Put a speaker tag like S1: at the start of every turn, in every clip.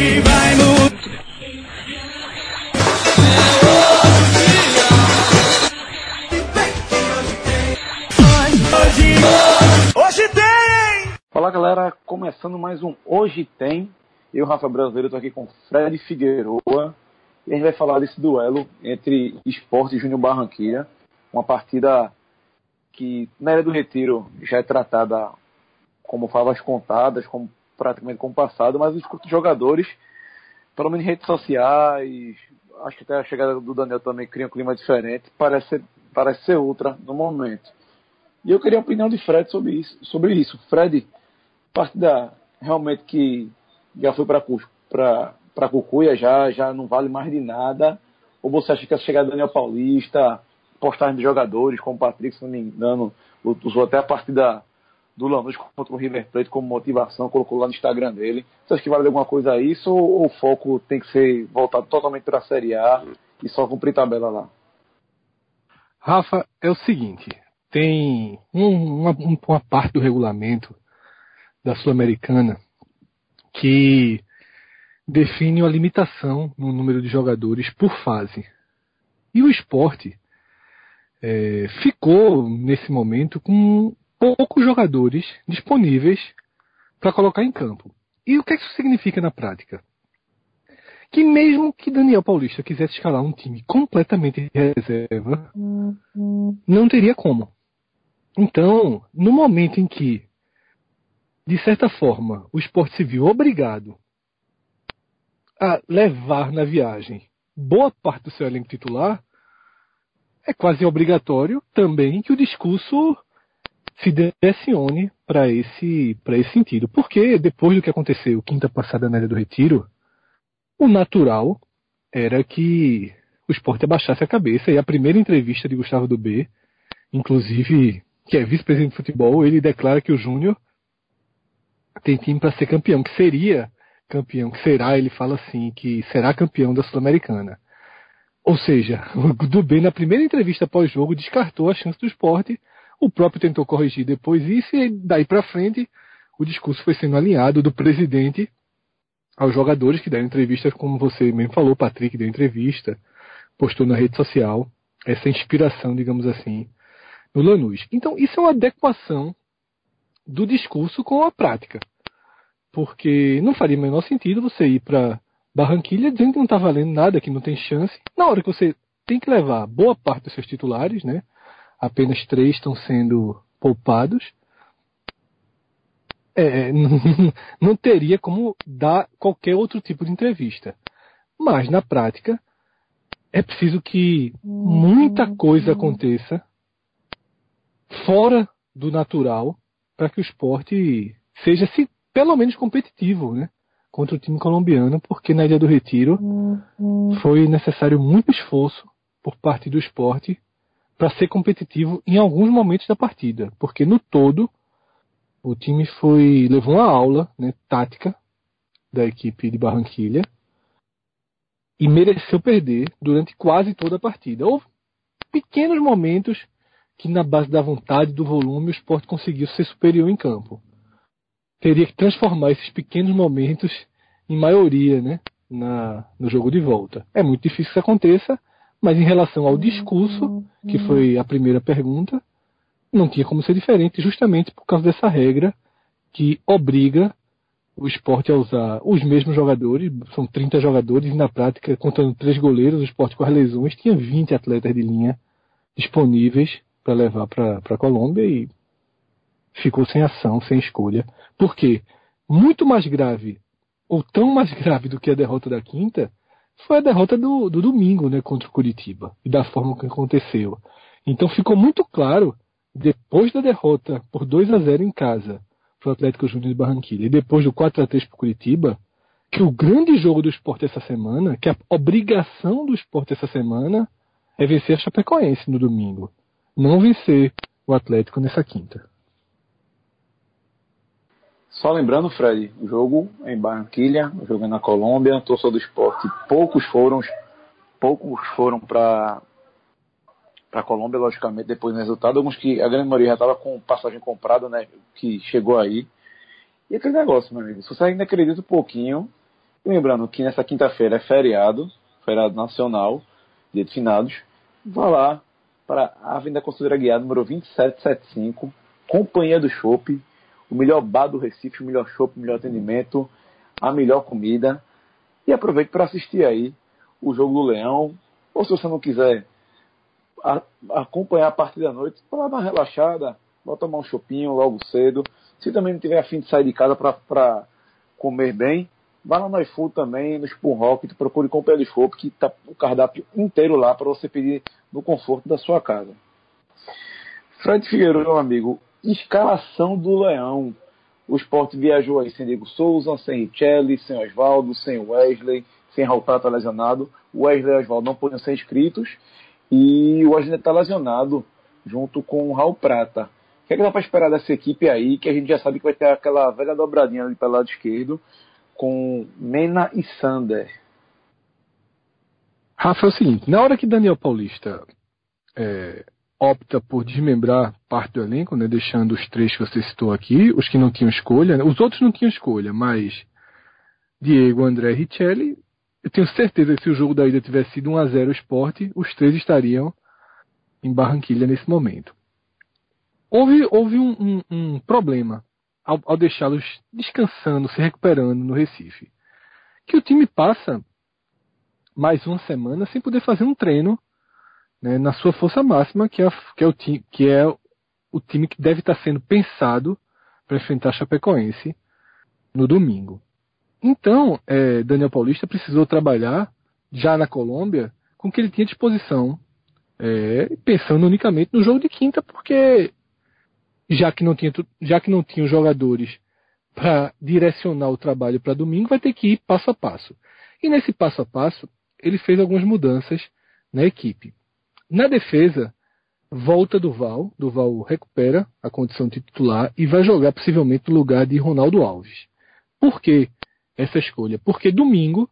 S1: Hoje vai mudar. Hoje, hoje tem!
S2: Fala galera, começando mais um Hoje Tem. Eu, Rafa Brasileiro, estou aqui com Fred Figueroa e a gente vai falar desse duelo entre Esporte e Júnior Barranquilla. Uma partida que na Ilha do Retiro já é tratada como favas contadas, como praticamente como passado, mas os jogadores, pelo menos em redes sociais, acho que até a chegada do Daniel também cria um clima diferente, parece ser, parece ser outra no momento. E eu queria a opinião de Fred sobre isso. Sobre isso. Fred, partida realmente que já foi para Cucuia, já, já não vale mais de nada. Ou você acha que a chegada do Daniel Paulista, postagem de jogadores, como o Patrick, se não me engano, usou até a partida do Lanús contra o River Plate como motivação, colocou lá no Instagram dele. Você acha que vale alguma coisa a isso ou, o foco tem que ser voltado totalmente para a Série A e só cumprir tabela lá?
S3: Rafa, é o seguinte, tem um, uma, uma parte do regulamento da Sul-Americana que define uma limitação no número de jogadores por fase. E o esporte é, ficou, nesse momento, com poucos jogadores disponíveis para colocar em campo. E o que, é que isso significa na prática? Que mesmo que Daniel Paulista quisesse escalar um time completamente reserva, não teria como. Então, no momento em que, de certa forma, o esporte se viu obrigado a levar na viagem boa parte do seu elenco titular, é quase obrigatório também que o discurso se direcione para esse, esse sentido. Porque depois do que aconteceu quinta passada na Ilha do Retiro, o natural era que o esporte abaixasse a cabeça. E a primeira entrevista de Gustavo do B, inclusive, que é vice-presidente de futebol, ele declara que o Júnior tem time para ser campeão, que seria campeão, que será, ele fala assim, que será campeão da Sul-Americana. Ou seja, o Dubé, na primeira entrevista pós-jogo, descartou a chance do esporte o próprio tentou corrigir depois isso e daí para frente o discurso foi sendo alinhado do presidente aos jogadores que deram entrevistas, como você mesmo falou, Patrick deu entrevista, postou na rede social essa inspiração, digamos assim, no Lanús. Então, isso é uma adequação do discurso com a prática. Porque não faria o menor sentido você ir para Barranquilha dizendo que não está valendo nada, que não tem chance, na hora que você tem que levar boa parte dos seus titulares, né? Apenas três estão sendo poupados, é, não, não teria como dar qualquer outro tipo de entrevista. Mas, na prática, é preciso que muita coisa aconteça fora do natural para que o esporte seja se, pelo menos competitivo né, contra o time colombiano, porque na Ilha do Retiro foi necessário muito esforço por parte do esporte para ser competitivo em alguns momentos da partida, porque no todo o time foi levou uma aula né, tática da equipe de Barranquilha e mereceu perder durante quase toda a partida. Houve pequenos momentos que na base da vontade, do volume, o esporte conseguiu ser superior em campo. Teria que transformar esses pequenos momentos em maioria né, na, no jogo de volta. É muito difícil que isso aconteça, mas em relação ao discurso, que foi a primeira pergunta, não tinha como ser diferente, justamente por causa dessa regra que obriga o esporte a usar os mesmos jogadores, são 30 jogadores, e na prática, contando três goleiros, o esporte com as lesões tinha 20 atletas de linha disponíveis para levar para a Colômbia e ficou sem ação, sem escolha. Por quê? Muito mais grave, ou tão mais grave do que a derrota da quinta, foi a derrota do, do domingo né, contra o Curitiba e da forma que aconteceu. Então ficou muito claro, depois da derrota por 2 a 0 em casa para o Atlético Júnior de Barranquilla e depois do 4 a 3 para o Curitiba, que o grande jogo do esporte essa semana, que a obrigação do esporte essa semana é vencer a Chapecoense no domingo, não vencer o Atlético nessa quinta.
S2: Só lembrando, Fred, o jogo em Barranquilha, o jogo na Colômbia, torcedor do esporte, poucos foram, poucos foram para para Colômbia, logicamente, depois do resultado. Alguns que a grande maioria já estava com passagem comprada, né, que chegou aí. E aquele negócio, meu amigo, se você ainda acredita um pouquinho Lembrando que nessa quinta-feira é feriado, feriado nacional, dia de finados. Vá lá para a Avenida Conselheira Guiada, número 2775, Companhia do Chopp, o melhor bar do Recife, o melhor chopp, o melhor atendimento, a melhor comida. E aproveite para assistir aí o jogo do Leão. Ou se você não quiser a, acompanhar a partir da noite, para uma relaxada, vai tomar um chopinho logo cedo. Se também não tiver afim de sair de casa para comer bem, vá lá no iFood também, no Spoon Rocket, procure comprar de chopp, que está o cardápio inteiro lá para você pedir no conforto da sua casa. Fred Figueiredo, meu amigo, escalação do Leão. O esporte viajou aí sem Diego Souza, sem Richelli, sem Oswaldo, sem Wesley, sem Raul Prata lesionado. Wesley e Oswaldo não podiam ser inscritos. E o Wesley está lesionado junto com o Raul Prata. O que, é que dá para esperar dessa equipe aí, que a gente já sabe que vai ter aquela velha dobradinha ali pelo lado esquerdo, com Mena e Sander?
S3: Rafa, é o seguinte, na hora que Daniel Paulista é, opta por desmembrar parte do elenco, né, deixando os três que você citou aqui, os que não tinham escolha, né, os outros não tinham escolha, mas Diego, André e Richelli, eu tenho certeza que se o jogo da ida tivesse sido 1 a 0 esporte, os três estariam em Barranquilha nesse momento. Houve, houve um, um, um problema ao, ao deixá-los descansando, se recuperando no Recife. Que o time passa mais uma semana sem poder fazer um treino né, na sua força máxima, que é, que é, o, time, que é o time que deve estar sendo pensado para enfrentar a Chapecoense no domingo. Então, é, Daniel Paulista precisou trabalhar já na Colômbia com o que ele tinha disposição, é, pensando unicamente no jogo de quinta, porque já que não tinha, já que não tinha os jogadores para direcionar o trabalho para domingo, vai ter que ir passo a passo. E nesse passo a passo, ele fez algumas mudanças na equipe. Na defesa, volta do Val, do Val recupera a condição de titular e vai jogar possivelmente no lugar de Ronaldo Alves. Por que essa escolha? Porque domingo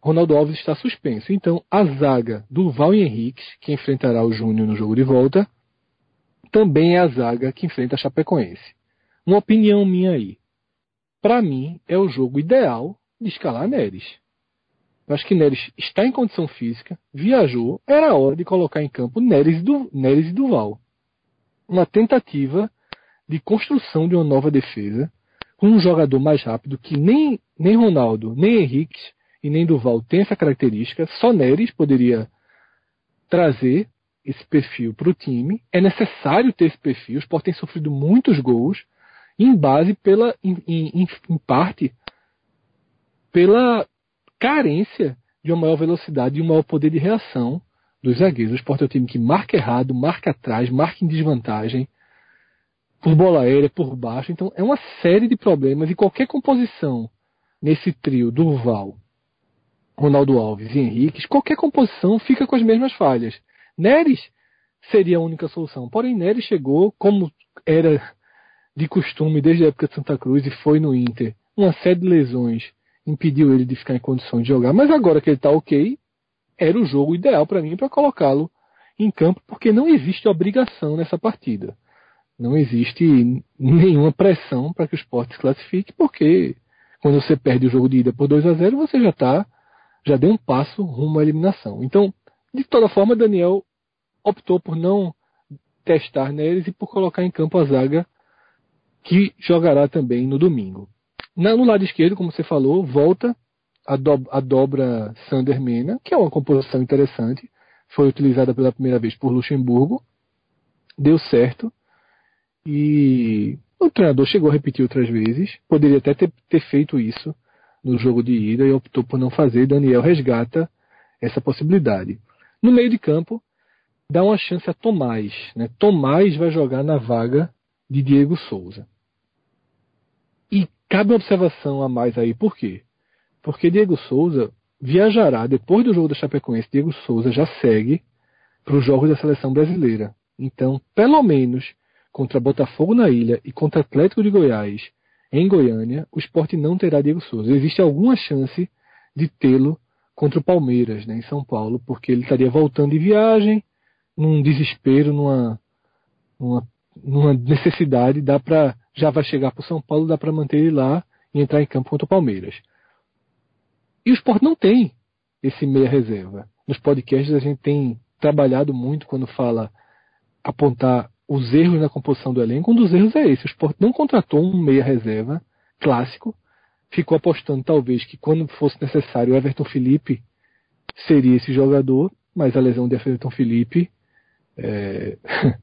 S3: Ronaldo Alves está suspenso. Então, a zaga do Val e Henrique, que enfrentará o Júnior no jogo de volta, também é a zaga que enfrenta a Chapecoense. Uma opinião minha aí. Para mim, é o jogo ideal de escalar Neres. Eu acho que Neres está em condição física, viajou, era hora de colocar em campo Neres, do, Neres e Duval. Uma tentativa de construção de uma nova defesa com um jogador mais rápido que nem, nem Ronaldo, nem Henrique e nem Duval tem essa característica. Só Neres poderia trazer esse perfil para o time. É necessário ter esse perfil. O Sport tem sofrido muitos gols em base pela, em, em, em parte, pela carência de uma maior velocidade e um maior poder de reação dos zagueiros. O Sport é um time que marca errado, marca atrás, marca em desvantagem, por bola aérea, por baixo. Então é uma série de problemas e qualquer composição nesse trio Durval, Ronaldo Alves e Henrique, qualquer composição fica com as mesmas falhas. Neres seria a única solução. Porém, Neres chegou, como era de costume desde a época de Santa Cruz e foi no Inter, uma série de lesões impediu ele de ficar em condições de jogar. Mas agora que ele está ok, era o jogo ideal para mim para colocá-lo em campo, porque não existe obrigação nessa partida. Não existe nenhuma pressão para que o esporte se classifique, porque quando você perde o jogo de ida por 2 a 0 você já está já deu um passo rumo à eliminação. Então, de toda forma, Daniel optou por não testar neles e por colocar em campo a zaga que jogará também no domingo. No lado esquerdo, como você falou, volta a, do, a dobra Sander Mena, que é uma composição interessante. Foi utilizada pela primeira vez por Luxemburgo. Deu certo. E o treinador chegou a repetir outras vezes. Poderia até ter, ter feito isso no jogo de ida e optou por não fazer. Daniel resgata essa possibilidade. No meio de campo, dá uma chance a Tomás. Né? Tomás vai jogar na vaga de Diego Souza. E cabe uma observação a mais aí, por quê? Porque Diego Souza viajará depois do jogo da Chapecoense. Diego Souza já segue para os jogos da seleção brasileira. Então, pelo menos contra Botafogo na ilha e contra Atlético de Goiás em Goiânia, o esporte não terá Diego Souza. Existe alguma chance de tê-lo contra o Palmeiras, né, em São Paulo, porque ele estaria voltando de viagem, num desespero, numa, numa, numa necessidade, dá para já vai chegar para o São Paulo, dá para manter ele lá e entrar em campo contra o Palmeiras. E o esporte não tem esse meia reserva. Nos podcasts a gente tem trabalhado muito quando fala apontar os erros na composição do elenco. Um dos erros é esse: o esporte não contratou um meia reserva clássico, ficou apostando talvez que quando fosse necessário o Everton Felipe seria esse jogador, mas a lesão de Everton Felipe é,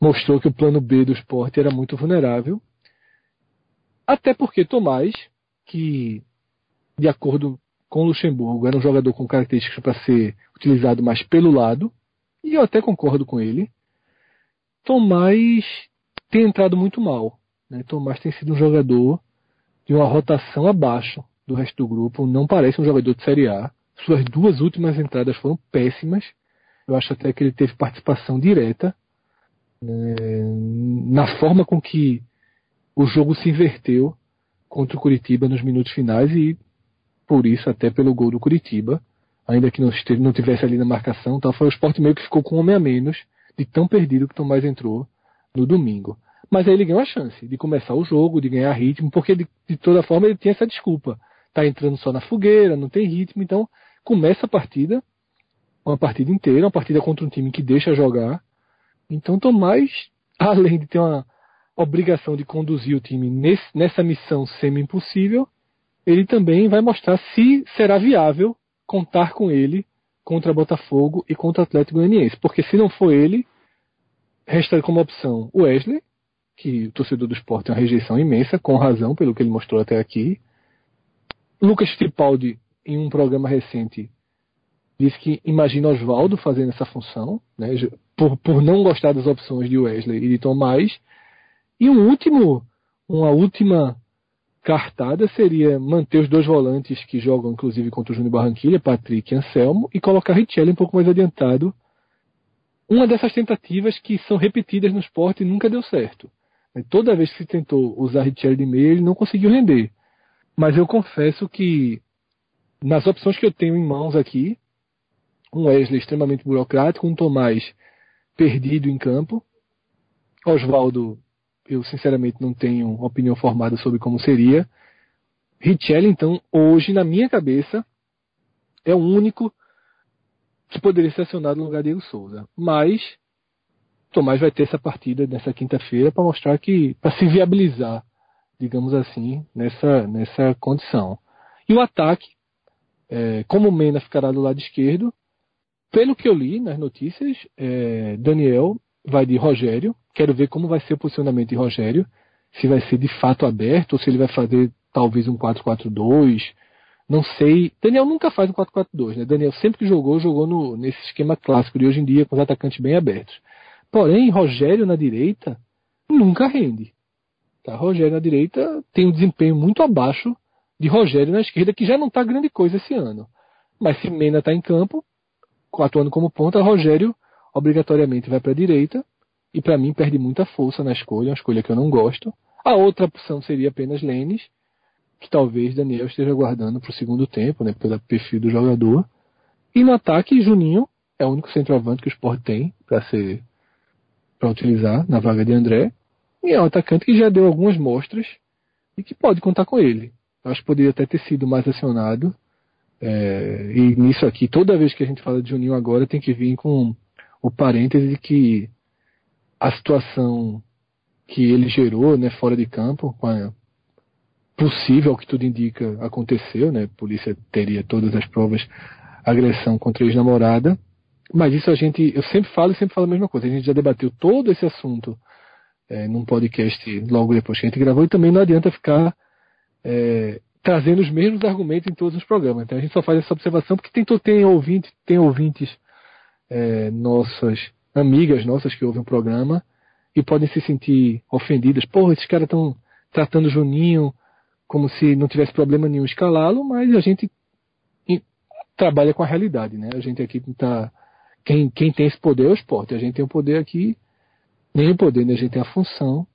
S3: mostrou que o plano B do esporte era muito vulnerável. Até porque Tomás, que de acordo com Luxemburgo era um jogador com características para ser utilizado mais pelo lado, e eu até concordo com ele, Tomás tem entrado muito mal. Né? Tomás tem sido um jogador de uma rotação abaixo do resto do grupo, não parece um jogador de Série A. Suas duas últimas entradas foram péssimas. Eu acho até que ele teve participação direta né, na forma com que o jogo se inverteu contra o Curitiba nos minutos finais e por isso até pelo gol do Curitiba, ainda que não, esteve, não tivesse ali na marcação, então foi o esporte meio que ficou com um homem a menos de tão perdido que Tomás entrou no domingo. Mas aí ele ganhou a chance de começar o jogo, de ganhar ritmo, porque de, de toda forma ele tinha essa desculpa. Tá entrando só na fogueira, não tem ritmo, então começa a partida, uma partida inteira, uma partida contra um time que deixa jogar. Então Tomás, além de ter uma obrigação de conduzir o time nesse, nessa missão semi-impossível, ele também vai mostrar se será viável contar com ele contra Botafogo e contra Atlético Goianiense. Porque se não for ele, resta como opção o Wesley, que o torcedor do esporte tem uma rejeição imensa, com razão, pelo que ele mostrou até aqui. Lucas Tripaldi, em um programa recente, disse que imagina Oswaldo fazendo essa função, né, por, por não gostar das opções de Wesley e de Tomás. E um último, uma última cartada seria manter os dois volantes que jogam, inclusive, contra o Júnior Barranquilha, Patrick e Anselmo, e colocar Richelli um pouco mais adiantado. Uma dessas tentativas que são repetidas no esporte e nunca deu certo. Toda vez que se tentou usar Richelli de meia, ele não conseguiu render. Mas eu confesso que, nas opções que eu tenho em mãos aqui, um Wesley extremamente burocrático, um Tomás perdido em campo, Oswaldo eu sinceramente não tenho opinião formada sobre como seria. Richelli, então, hoje, na minha cabeça, é o único que poderia ser acionado no lugar de Diego Souza. Mas Tomás vai ter essa partida nessa quinta-feira para mostrar que, para se viabilizar, digamos assim, nessa, nessa condição. E o ataque, é, como o Mena ficará do lado esquerdo, pelo que eu li nas notícias, é, Daniel vai de Rogério, Quero ver como vai ser o posicionamento de Rogério, se vai ser de fato aberto ou se ele vai fazer talvez um 4-4-2. Não sei. Daniel nunca faz um 4-4-2, né? Daniel sempre que jogou, jogou no, nesse esquema clássico de hoje em dia, com os atacantes bem abertos. Porém, Rogério na direita nunca rende. Tá? Rogério na direita tem um desempenho muito abaixo de Rogério na esquerda, que já não está grande coisa esse ano. Mas se Mena está em campo, atuando como ponta, Rogério obrigatoriamente vai para a direita e para mim perde muita força na escolha, uma escolha que eu não gosto. A outra opção seria apenas Lênis, que talvez Daniel esteja guardando para o segundo tempo, né, pelo perfil do jogador. E no ataque, Juninho é o único centroavante que o Sport tem para ser para utilizar na vaga de André. E é um atacante que já deu algumas mostras e que pode contar com ele. Acho que poderia até ter sido mais acionado. É, e nisso aqui, toda vez que a gente fala de Juninho agora, tem que vir com o parêntese de que a situação que ele gerou, né, fora de campo, com a possível, que tudo indica, aconteceu, né? A polícia teria todas as provas, agressão contra a ex-namorada. Mas isso a gente, eu sempre falo e sempre falo a mesma coisa. A gente já debateu todo esse assunto é, num podcast logo depois que a gente gravou e também não adianta ficar é, trazendo os mesmos argumentos em todos os programas. Então a gente só faz essa observação porque tem, tem ouvintes, tem ouvintes é, nossas amigas nossas que ouvem o programa e podem se sentir ofendidas. Porra, esses caras estão tratando o Juninho como se não tivesse problema nenhum escalá-lo, mas a gente trabalha com a realidade, né? A gente aqui tá quem, quem tem esse poder é o esporte. A gente tem o poder aqui, nem o poder, né? A gente tem a função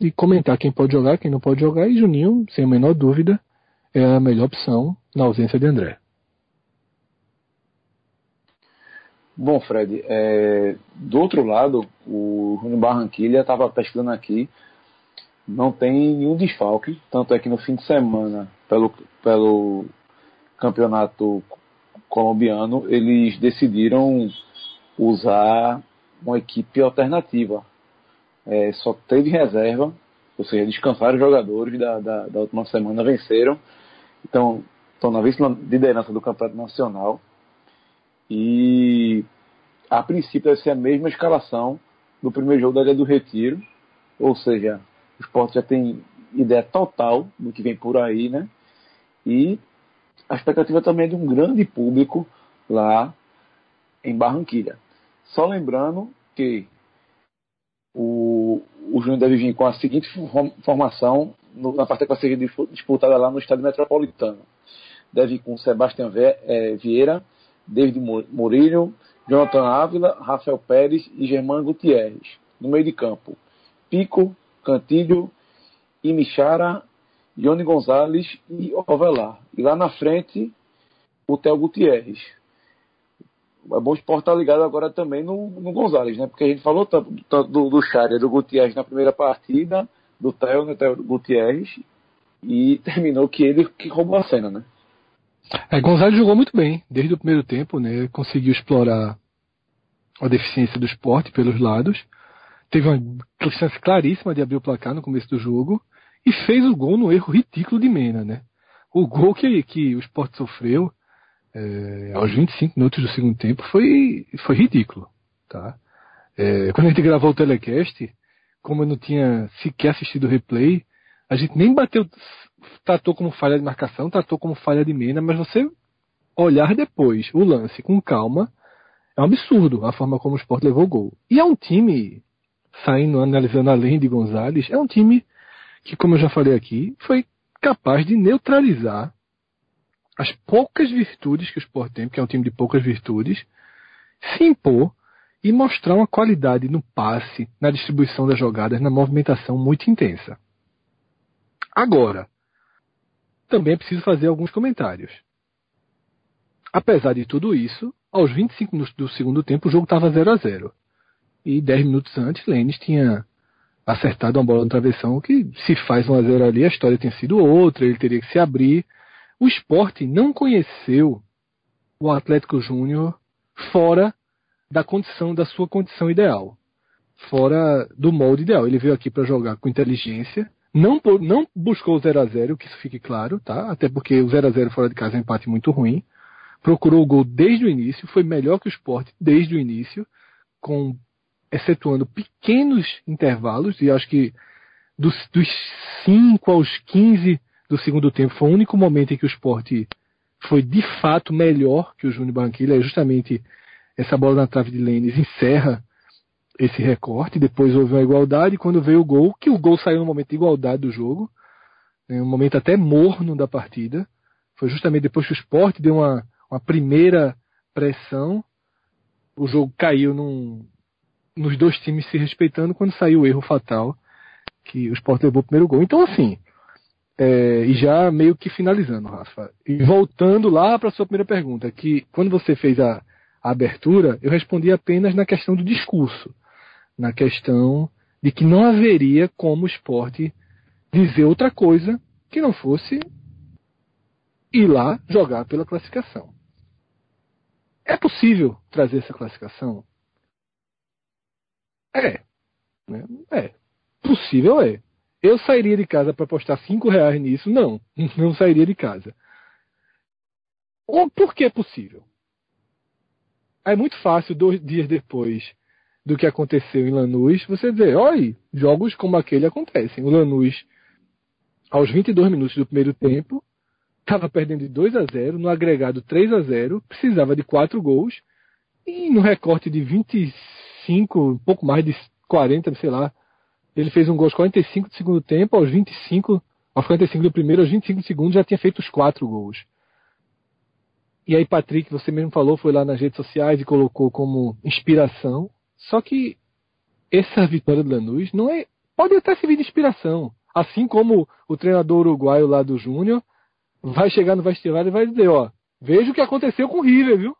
S3: de comentar quem pode jogar, quem não pode jogar, e Juninho, sem a menor dúvida, é a melhor opção na ausência de André.
S2: Bom, Fred, é, do outro lado, o Júnior Barranquilha estava pesquisando aqui, não tem nenhum desfalque, tanto é que no fim de semana, pelo, pelo campeonato colombiano, eles decidiram usar uma equipe alternativa. É, só teve reserva, ou seja, descansaram os jogadores da, da, da última semana, venceram. Então, estão na vice-liderança do Campeonato Nacional. E a princípio deve ser a mesma escalação do primeiro jogo da Ilha do Retiro. Ou seja, o esporte já tem ideia total do que vem por aí, né? E a expectativa também é de um grande público lá em Barranquilha. Só lembrando que o, o Júnior deve vir com a seguinte formação no, na partida que vai ser disputada lá no Estádio Metropolitano. Deve ir com Sebastião é, Vieira, David Murillo, Jonathan Ávila, Rafael Pérez e Germán Gutierrez. No meio de campo, Pico, Cantilho, Imichara, Ione Gonzalez e Ovelar. E lá na frente, o Theo Gutierrez. É bom o esporte estar tá ligado agora também no, no Gonzalez, né? Porque a gente falou tanto do, do Chária, do Gutierrez na primeira partida, do Theo, né, Theo Gutierrez, e terminou que ele que roubou a cena, né?
S3: É, Gonzalez jogou muito bem desde o primeiro tempo, né? Conseguiu explorar a deficiência do esporte pelos lados. Teve uma chance claríssima de abrir o placar no começo do jogo e fez o gol no erro ridículo de Mena, né? O gol que, que o esporte sofreu é, aos 25 minutos do segundo tempo foi, foi ridículo, tá? É, quando a gente gravou o telecast, como eu não tinha sequer assistido o replay, a gente nem bateu, tratou como falha de marcação, tratou como falha de Mena, mas você olhar depois o lance com calma, é um absurdo a forma como o Sport levou o gol. E é um time, saindo, analisando além de Gonzalez, é um time que, como eu já falei aqui, foi capaz de neutralizar as poucas virtudes que o Sport tem, que é um time de poucas virtudes, se impor e mostrar uma qualidade no passe, na distribuição das jogadas, na movimentação muito intensa. Agora, também é preciso fazer alguns comentários. Apesar de tudo isso, aos 25 minutos do segundo tempo o jogo estava 0 a 0 E 10 minutos antes, Lênis tinha acertado uma bola no travessão que se faz 1 a 0 ali, a história tinha sido outra, ele teria que se abrir. O esporte não conheceu o Atlético Júnior fora da condição, da sua condição ideal. Fora do molde ideal. Ele veio aqui para jogar com inteligência, não, não buscou o 0 a 0 que isso fique claro, tá? Até porque o 0 a 0 fora de casa é um empate muito ruim. Procurou o gol desde o início, foi melhor que o esporte desde o início, com excetuando pequenos intervalos, e acho que dos, dos 5 aos 15 do segundo tempo foi o único momento em que o esporte foi de fato melhor que o Júnior Barranquilla, é justamente essa bola na trave de Lênis encerra esse recorte, depois houve uma igualdade, quando veio o gol, que o gol saiu no momento de igualdade do jogo, né, um momento até morno da partida, foi justamente depois que o esporte deu uma, uma primeira pressão, o jogo caiu num, nos dois times se respeitando quando saiu o erro fatal que o Sport levou o primeiro gol. Então, assim, é, e já meio que finalizando, Rafa, e voltando lá para a sua primeira pergunta, que quando você fez a, a abertura, eu respondi apenas na questão do discurso, na questão de que não haveria como o esporte dizer outra coisa que não fosse ir lá jogar pela classificação. É possível trazer essa classificação? É. Né? É. Possível é. Eu sairia de casa para apostar cinco reais nisso? Não. Não sairia de casa. Ou por que é possível? É muito fácil, dois dias depois do que aconteceu em Lanús, você dizer, olha, jogos como aquele acontecem. O Lanús, aos 22 minutos do primeiro tempo, estava perdendo de 2 a 0, no agregado 3 a 0, precisava de 4 gols, e no recorte de 25 45, um pouco mais de 40, sei lá. Ele fez um gol aos 45 do segundo tempo, aos 25, aos 45 do primeiro, aos 25 do segundo já tinha feito os quatro gols. E aí Patrick, você mesmo falou, foi lá nas redes sociais e colocou como inspiração. Só que essa vitória do Lanús não é, pode até servir de inspiração. Assim como o treinador uruguaio lá do Júnior vai chegar no vestiário e vai dizer, ó, veja o que aconteceu com o River, viu?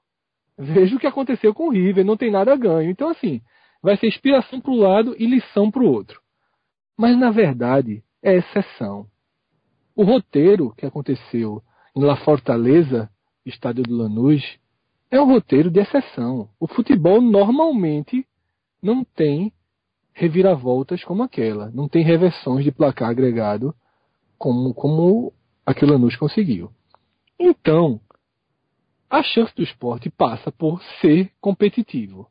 S3: Veja o que aconteceu com o River, não tem nada a ganho. Então, assim, vai ser inspiração para um lado e lição para o outro. Mas, na verdade, é exceção. O roteiro que aconteceu La Fortaleza, estádio do Lanús, é um roteiro de exceção. O futebol normalmente não tem reviravoltas como aquela, não tem reversões de placar agregado como, como aquele Lanús conseguiu. Então, a chance do esporte passa por ser competitivo.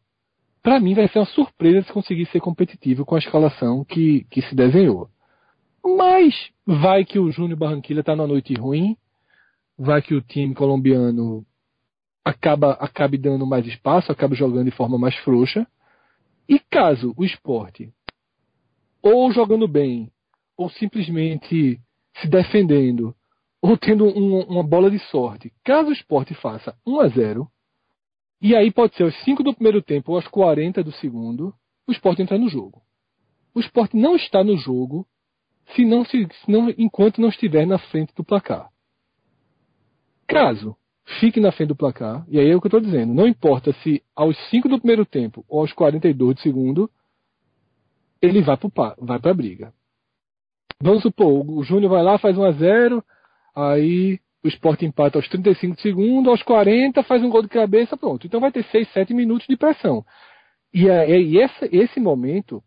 S3: Para mim vai ser uma surpresa se conseguir ser competitivo com a escalação que, que se desenhou. Mas vai que o Júnior Barranquilla está numa noite ruim, vai que o time colombiano acaba acabe dando mais espaço, acaba jogando de forma mais frouxa. E caso o esporte, ou jogando bem, ou simplesmente se defendendo, ou tendo um, uma bola de sorte, caso o esporte faça 1 a 0 e aí pode ser aos 5 do primeiro tempo ou aos 40 do segundo, o esporte entra no jogo. O esporte não está no jogo se não, se, se não, enquanto não estiver na frente do placar. Caso fique na frente do placar, e aí é o que eu estou dizendo, não importa se aos 5 do primeiro tempo ou aos 42 do segundo, ele vai para a briga. Vamos supor, o Júnior vai lá, faz 1 a 0 aí o Sport empata aos 35 segundos, aos 40 faz um gol de cabeça, pronto. Então vai ter 6, 7 minutos de pressão. E, é, e esse, esse momento,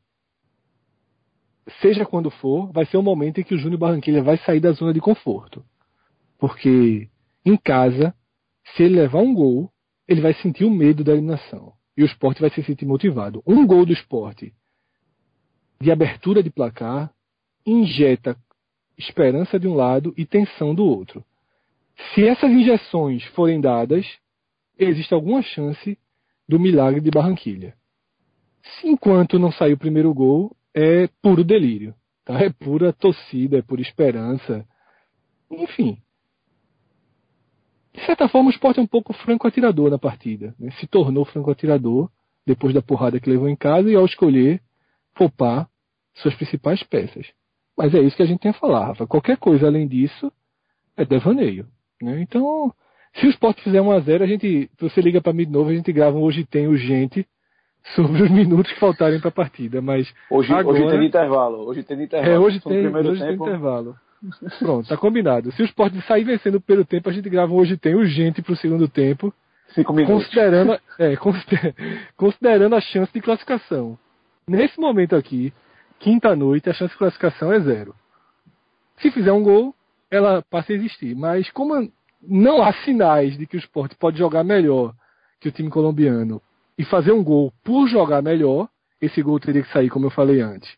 S3: seja quando for, vai ser o momento em que o Júnior Barranquilla vai sair da zona de conforto. Porque em casa, se ele levar um gol, ele vai sentir o medo da eliminação. E o esporte vai se sentir motivado. Um gol do esporte de abertura de placar injeta esperança de um lado e tensão do outro. Se essas injeções forem dadas, existe alguma chance do milagre de Barranquilha. Se enquanto não sair o primeiro gol, é puro delírio. Tá? É pura torcida, é pura esperança. Enfim, de certa forma, o esporte é um pouco franco-atirador na partida. Né? Se tornou franco-atirador depois da porrada que levou em casa e ao escolher poupar suas principais peças. Mas é isso que a gente tem a falar, Rafa. Qualquer coisa além disso é devaneio. Né? Então, se o esporte fizer 1 a 0 a gente, você liga para mim de novo, a gente grava um Hoje Tem Urgente sobre os minutos que faltarem para a partida. Mas
S2: hoje,
S3: agora...
S2: hoje tem intervalo. Hoje tem intervalo.
S3: É, hoje tem, hoje tem intervalo. Pronto, tá combinado. Se o Sport sair vencendo pelo tempo, a gente grava hoje tem urgente pro segundo tempo.
S2: Cinco minutos.
S3: Considerando, é, considerando a chance de classificação. Nesse momento aqui, quinta noite, a chance de classificação é zero. Se fizer um gol, ela passa a existir. Mas como não há sinais de que o Sport pode jogar melhor que o time colombiano e fazer um gol por jogar melhor, esse gol teria que sair, como eu falei antes,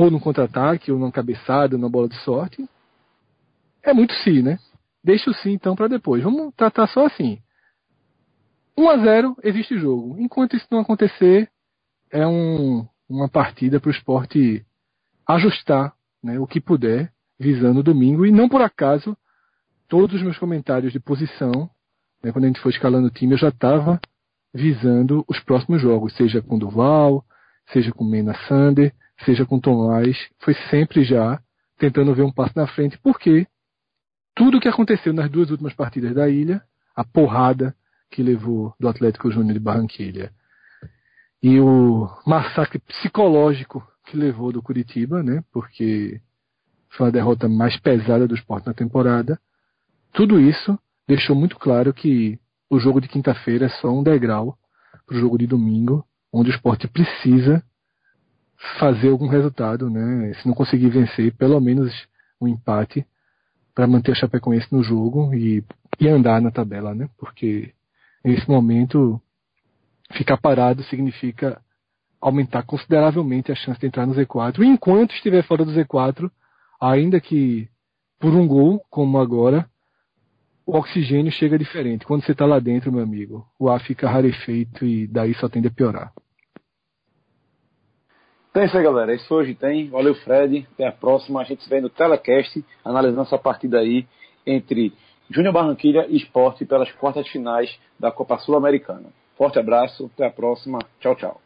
S3: ou no contra-ataque, ou numa cabeçada, numa bola de sorte. É muito sim, né? Deixa o sim então para depois. Vamos tratar só assim. 1 a 0 existe jogo. Enquanto isso não acontecer, é um, uma partida para o esporte ajustar né, o que puder, visando o domingo. E não por acaso, todos os meus comentários de posição, né, quando a gente foi escalando o time, eu já estava visando os próximos jogos, seja com Duval, seja com Mena Sander, seja com Tomás, foi sempre já tentando ver um passo na frente, porque tudo o que aconteceu nas duas últimas partidas da ilha, a porrada que levou do Atlético Júnior de Barranquilha e o massacre psicológico que levou do Curitiba, né? Porque foi a derrota mais pesada do esporte na temporada. Tudo isso deixou muito claro que o jogo de quinta-feira é só um degrau para o jogo de domingo, onde o esporte precisa fazer algum resultado, né? Se não conseguir vencer, pelo menos um empate para manter a Chapecoense no jogo e, e andar na tabela, né? Porque nesse momento ficar parado significa aumentar consideravelmente a chance de entrar no Z4. E enquanto estiver fora do Z4, ainda que por um gol, como agora, o oxigênio chega diferente. Quando você está lá dentro, meu amigo, o ar fica rarefeito e daí só tende a piorar.
S2: Então é isso aí, galera. Isso hoje tem. Valeu, Fred. Até a próxima. A gente se vê no Telecast, analisando essa partida aí entre Júnior Barranquilha e Esporte pelas quartas finais da Copa Sul-Americana. Forte abraço. Até a próxima. Tchau, tchau.